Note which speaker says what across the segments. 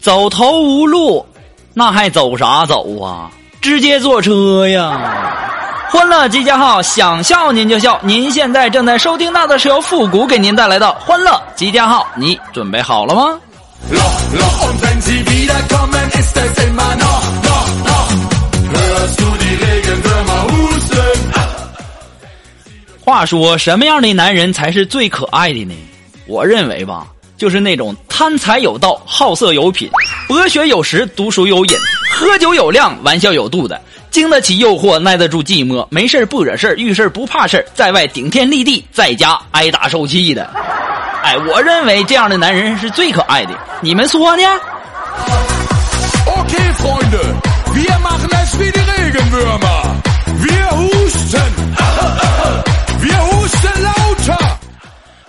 Speaker 1: 走投无路，那还走啥走啊？直接坐车呀！欢乐集结号，想笑您就笑。您现在正在收听到的是由复古给您带来的欢乐集结号，你准备好了吗？话说，什么样的男人才是最可爱的呢？我认为吧。就是那种贪财有道、好色有品、博学有识、读书有瘾、喝酒有量、玩笑有度的，经得起诱惑、耐得住寂寞、没事不惹事遇事不怕事在外顶天立地，在家挨打受气的。哎，我认为这样的男人是最可爱的，你们说呢？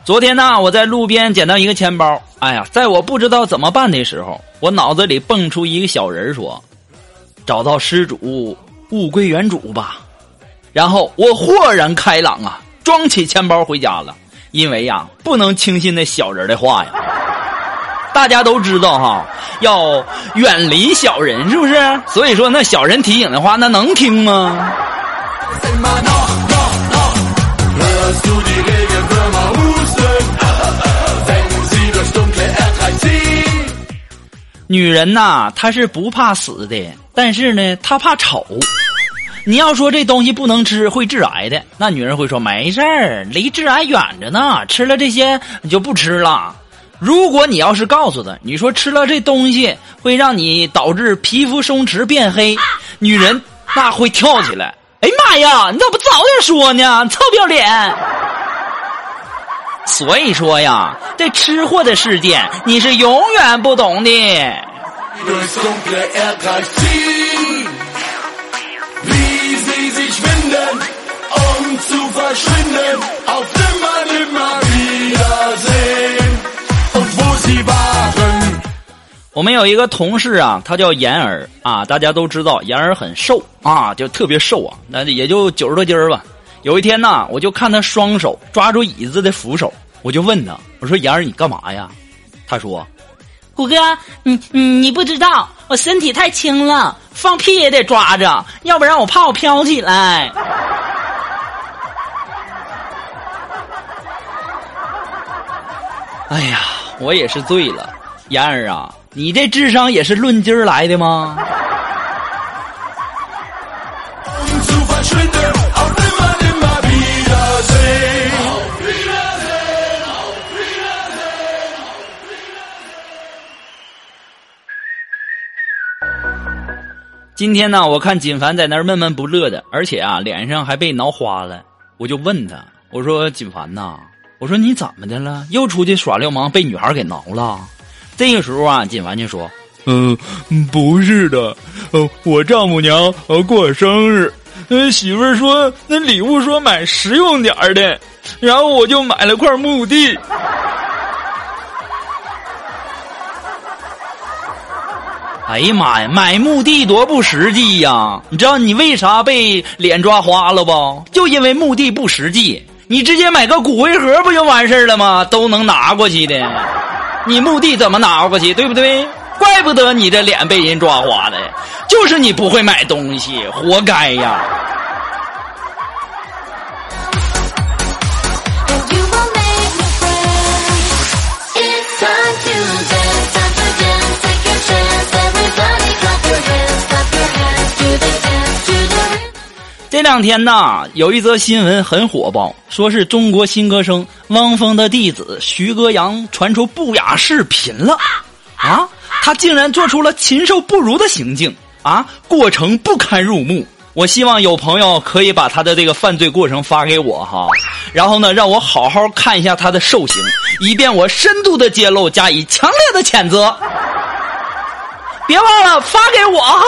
Speaker 1: 昨天呢，我在路边捡到一个钱包。哎呀，在我不知道怎么办的时候，我脑子里蹦出一个小人说：“找到失主，物归原主吧。”然后我豁然开朗啊，装起钱包回家了。因为呀，不能轻信那小人的话呀。大家都知道哈，要远离小人，是不是？所以说，那小人提醒的话，那能听吗？女人呐，她是不怕死的，但是呢，她怕丑。你要说这东西不能吃，会致癌的，那女人会说没事儿，离致癌远着呢，吃了这些你就不吃了。如果你要是告诉她，你说吃了这东西会让你导致皮肤松弛变黑，女人那会跳起来。哎妈呀，你咋不早点说呢？臭不要脸！所以说呀，这吃货的世界你是永远不懂的。我们有一个同事啊，他叫妍儿啊，大家都知道妍儿很瘦啊，就特别瘦啊，那也就九十多斤儿吧。有一天呢，我就看他双手抓住椅子的扶手，我就问他：“我说，妍儿，你干嘛呀？”他说：“
Speaker 2: 虎哥，你你你不知道，我身体太轻了，放屁也得抓着，要不然我怕我飘起来。”
Speaker 1: 哎呀，我也是醉了，妍儿啊，你这智商也是论斤儿来的吗？今天呢，我看锦凡在那儿闷闷不乐的，而且啊，脸上还被挠花了。我就问他，我说：“锦凡呐，我说你怎么的了？又出去耍流氓，被女孩给挠了？”这个时候啊，锦凡就说：“
Speaker 3: 嗯，不是的，我丈母娘过生日，媳妇儿说那礼物说买实用点的，然后我就买了块墓地。”
Speaker 1: 哎呀妈呀，买墓地多不实际呀！你知道你为啥被脸抓花了不？就因为墓地不实际。你直接买个骨灰盒不就完事了吗？都能拿过去的，你墓地怎么拿过去？对不对？怪不得你这脸被人抓花了，就是你不会买东西，活该呀！两天呐，有一则新闻很火爆，说是中国新歌声汪峰的弟子徐歌阳传出不雅视频了，啊，他竟然做出了禽兽不如的行径，啊，过程不堪入目，我希望有朋友可以把他的这个犯罪过程发给我哈，然后呢，让我好好看一下他的受刑，以便我深度的揭露，加以强烈的谴责。别忘了发给我哈。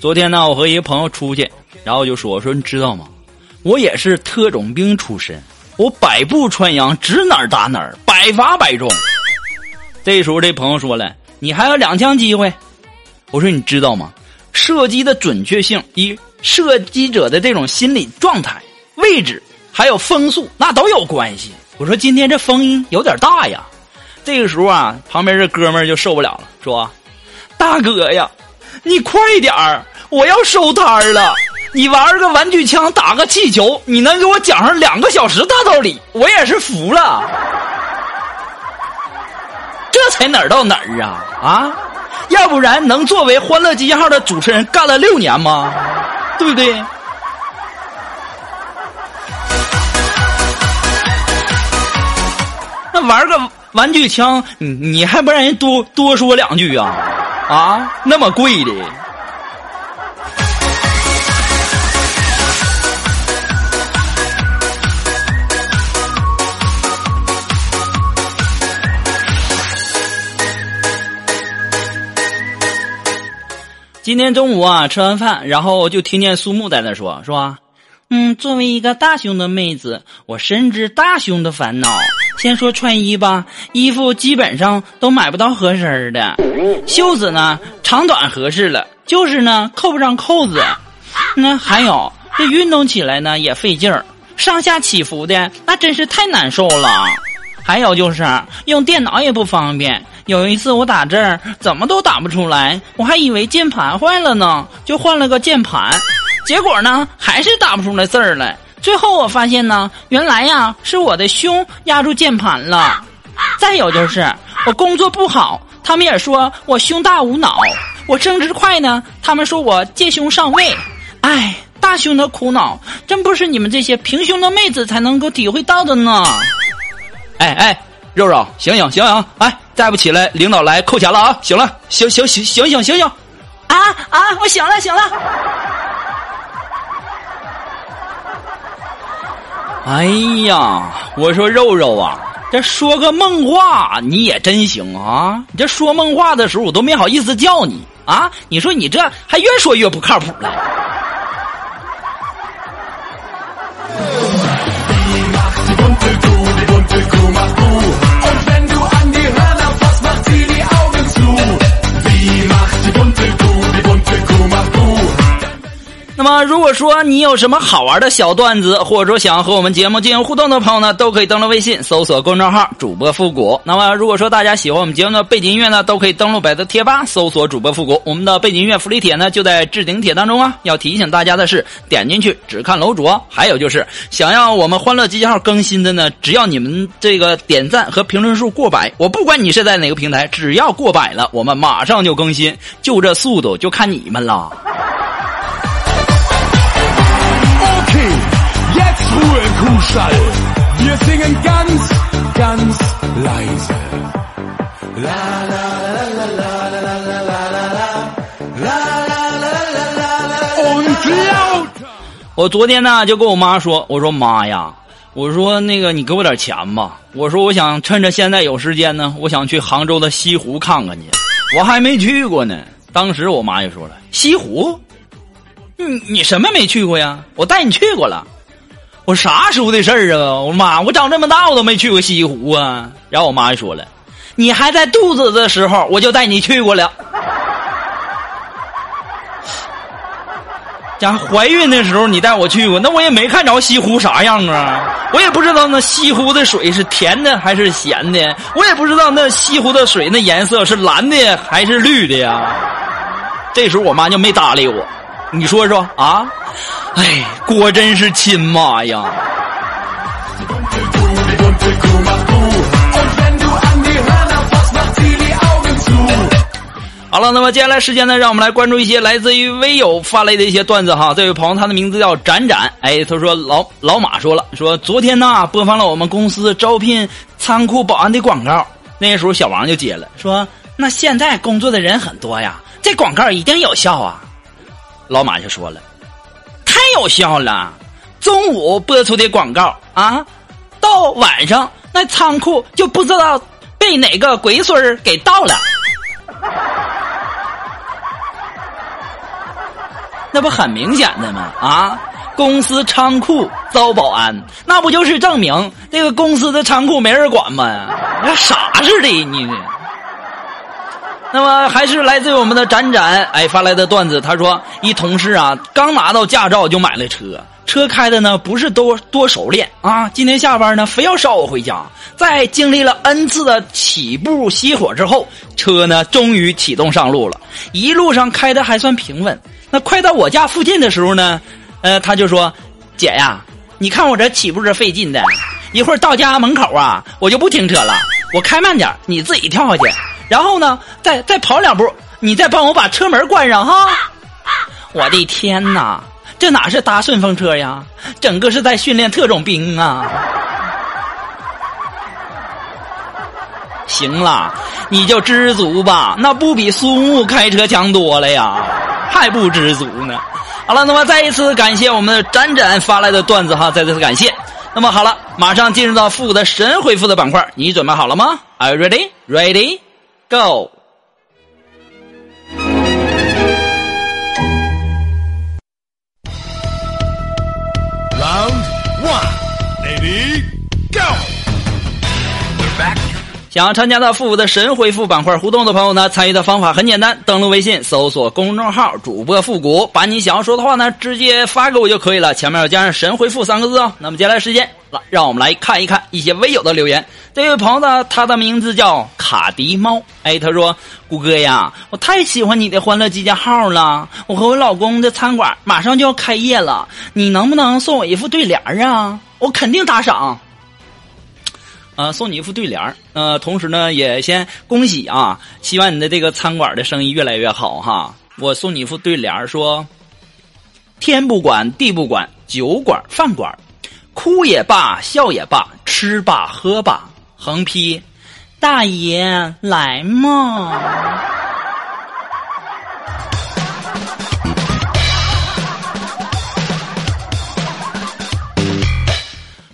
Speaker 1: 昨天呢，我和一个朋友出去，然后就说：“我说你知道吗？我也是特种兵出身，我百步穿杨，指哪儿打哪儿，百发百中。”这时候，这朋友说了：“你还有两枪机会。”我说：“你知道吗？射击的准确性与射击者的这种心理状态、位置还有风速，那都有关系。”我说：“今天这风有点大呀。”这个时候啊，旁边这哥们儿就受不了了，说：“大哥呀！”你快点儿，我要收摊儿了。你玩个玩具枪，打个气球，你能给我讲上两个小时大道理，我也是服了。这才哪儿到哪儿啊啊！要不然能作为《欢乐集结号》的主持人干了六年吗？对不对？玩个玩具枪，你你还不让人多多说两句啊？啊，那么贵的！今天中午啊，吃完饭，然后就听见苏木在那说：“说？嗯，作为一个大胸的妹子，我深知大胸的烦恼。”先说穿衣吧，衣服基本上都买不到合身的，袖子呢长短合适了，就是呢扣不上扣子。那还有这运动起来呢也费劲儿，上下起伏的那真是太难受了。还有就是用电脑也不方便，有一次我打字怎么都打不出来，我还以为键盘坏了呢，就换了个键盘，结果呢还是打不出来字儿来。最后我发现呢，原来呀是我的胸压住键盘了。再有就是我工作不好，他们也说我胸大无脑；我升职快呢，他们说我借胸上位。哎，大胸的苦恼真不是你们这些平胸的妹子才能够体会到的呢。哎哎，肉肉，醒醒醒醒！哎，再不起来，领导来扣钱了啊！醒了，醒醒醒醒醒醒醒！
Speaker 2: 啊啊，我醒了醒了。
Speaker 1: 哎呀，我说肉肉啊，这说个梦话你也真行啊！你这说梦话的时候，我都没好意思叫你啊！你说你这还越说越不靠谱了。那么，如果说你有什么好玩的小段子，或者说想要和我们节目进行互动的朋友呢，都可以登录微信搜索公众号“主播复古”。那么，如果说大家喜欢我们节目的背景音乐呢，都可以登录百度贴吧搜索“主播复古”。我们的背景音乐福利帖呢，就在置顶帖当中啊。要提醒大家的是，点进去只看楼主。还有就是，想要我们欢乐集结号更新的呢，只要你们这个点赞和评论数过百，我不管你是在哪个平台，只要过百了，我们马上就更新。就这速度，就看你们了。我昨天呢就跟我妈说，我说妈呀，我说那个你给我点钱吧，我说我想趁着现在有时间呢，我想去杭州的西湖看看去，我还没去过呢。当时我妈就说了，西湖，你你什么没去过呀？我带你去过了。我啥时候的事儿啊？我妈，我长这么大我都没去过西湖啊。然后我妈就说了：“你还在肚子的时候，我就带你去过了。家怀孕的时候你带我去过，那我也没看着西湖啥样啊。我也不知道那西湖的水是甜的还是咸的，我也不知道那西湖的水那颜色是蓝的还是绿的呀。这时候我妈就没搭理我。你说说啊？”哎，果真是亲妈呀！好了，那么接下来时间呢，让我们来关注一些来自于微友发来的一些段子哈。这位朋友他的名字叫展展，哎，他说老老马说了，说昨天呢播放了我们公司招聘仓库保安的广告，那时候小王就接了，说
Speaker 2: 那现在工作的人很多呀，这广告一定有效啊。
Speaker 1: 老马就说了，有效了，中午播出的广告啊，到晚上那仓库就不知道被哪个鬼孙儿给盗了。那不很明显的吗？啊，公司仓库招保安，那不就是证明这个公司的仓库没人管吗？那傻似的你。那么还是来自于我们的展展哎发来的段子，他说一同事啊刚拿到驾照就买了车，车开的呢不是多多熟练啊，今天下班呢非要捎我回家，在经历了 n 次的起步熄火之后，车呢终于启动上路了，一路上开的还算平稳。那快到我家附近的时候呢，呃，他就说：“姐呀，你看我这起步这费劲的，一会儿到家门口啊，我就不停车了，我开慢点，你自己跳下去，然后呢，再再跑两步，你再帮我把车门关上哈。”我的天哪，这哪是搭顺风车呀，整个是在训练特种兵啊！行了，你就知足吧，那不比孙悟开车强多了呀。还不知足呢。好了，那么再一次感谢我们的展展发来的段子哈，再次感谢。那么好了，马上进入到复古的神回复的板块，你准备好了吗？Are you ready? Ready? Go.
Speaker 4: Round one, ready, go.
Speaker 1: 想要参加到复古的神回复板块互动的朋友呢，参与的方法很简单，登录微信搜索公众号“主播复古”，把你想要说的话呢直接发给我就可以了，前面要加上“神回复”三个字哦。那么接下来时间，来让我们来看一看一些微友的留言。这位朋友呢，他的名字叫卡迪猫，哎，他说：“谷歌呀，我太喜欢你的欢乐集结号了，我和我老公的餐馆马上就要开业了，你能不能送我一副对联啊？我肯定打赏。”啊，送你一副对联，呃，同时呢，也先恭喜啊，希望你的这个餐馆的生意越来越好哈。我送你一副对联，说：天不管地不管，酒馆饭馆，哭也罢，笑也罢，吃吧喝吧，横批：大爷来嘛。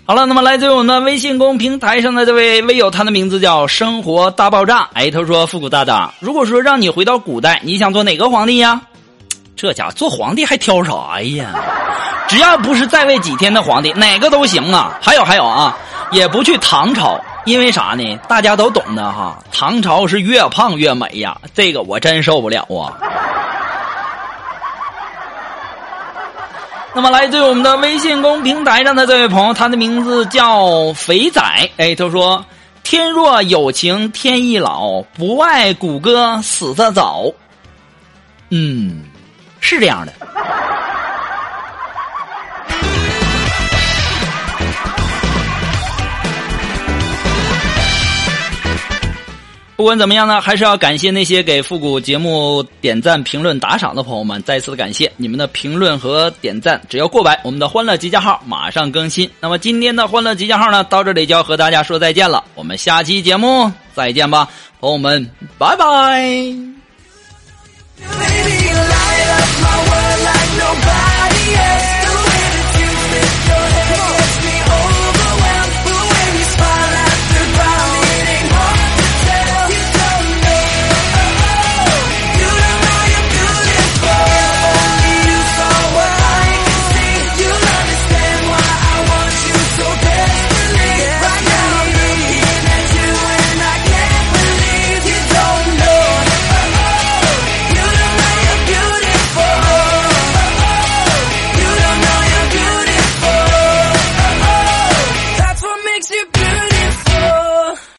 Speaker 1: 好了，那么来自于我们的微信公平台上的这位微友，他的名字叫生活大爆炸。哎，他说：“复古大大，如果说让你回到古代，你想做哪个皇帝呀？这家伙做皇帝还挑啥呀？只要不是在位几天的皇帝，哪个都行啊。还有还有啊，也不去唐朝，因为啥呢？大家都懂的哈，唐朝是越胖越美呀，这个我真受不了啊。”那么，来自于我们的微信公平台上的这位朋友，他的名字叫肥仔。哎，他说：“天若有情天亦老，不爱谷歌死得早。”嗯，是这样的。不管怎么样呢，还是要感谢那些给复古节目点赞、评论、打赏的朋友们，再次的感谢你们的评论和点赞，只要过百，我们的欢乐集结号马上更新。那么今天的欢乐集结号呢，到这里就要和大家说再见了，我们下期节目再见吧，朋友们，拜拜。Baby, you light up my world like nobody else.